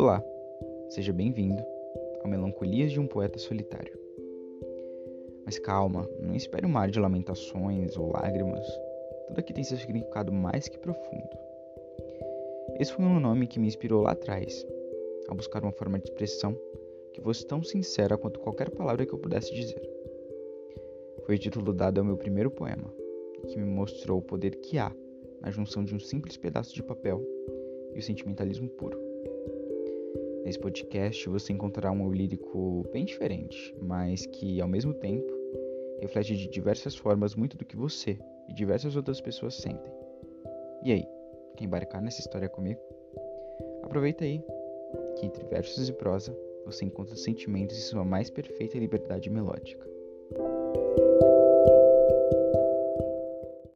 Olá, seja bem-vindo ao Melancolias de um Poeta Solitário. Mas calma, não espere um mar de lamentações ou lágrimas, tudo aqui tem seu significado mais que profundo. Esse foi um nome que me inspirou lá atrás, ao buscar uma forma de expressão que fosse tão sincera quanto qualquer palavra que eu pudesse dizer. Foi o título dado ao meu primeiro poema, que me mostrou o poder que há na junção de um simples pedaço de papel e o sentimentalismo puro. Nesse podcast você encontrará um lírico bem diferente, mas que, ao mesmo tempo, reflete de diversas formas muito do que você e diversas outras pessoas sentem. E aí, quer embarcar nessa história comigo? Aproveita aí, que entre versos e prosa você encontra sentimentos em sua mais perfeita liberdade melódica.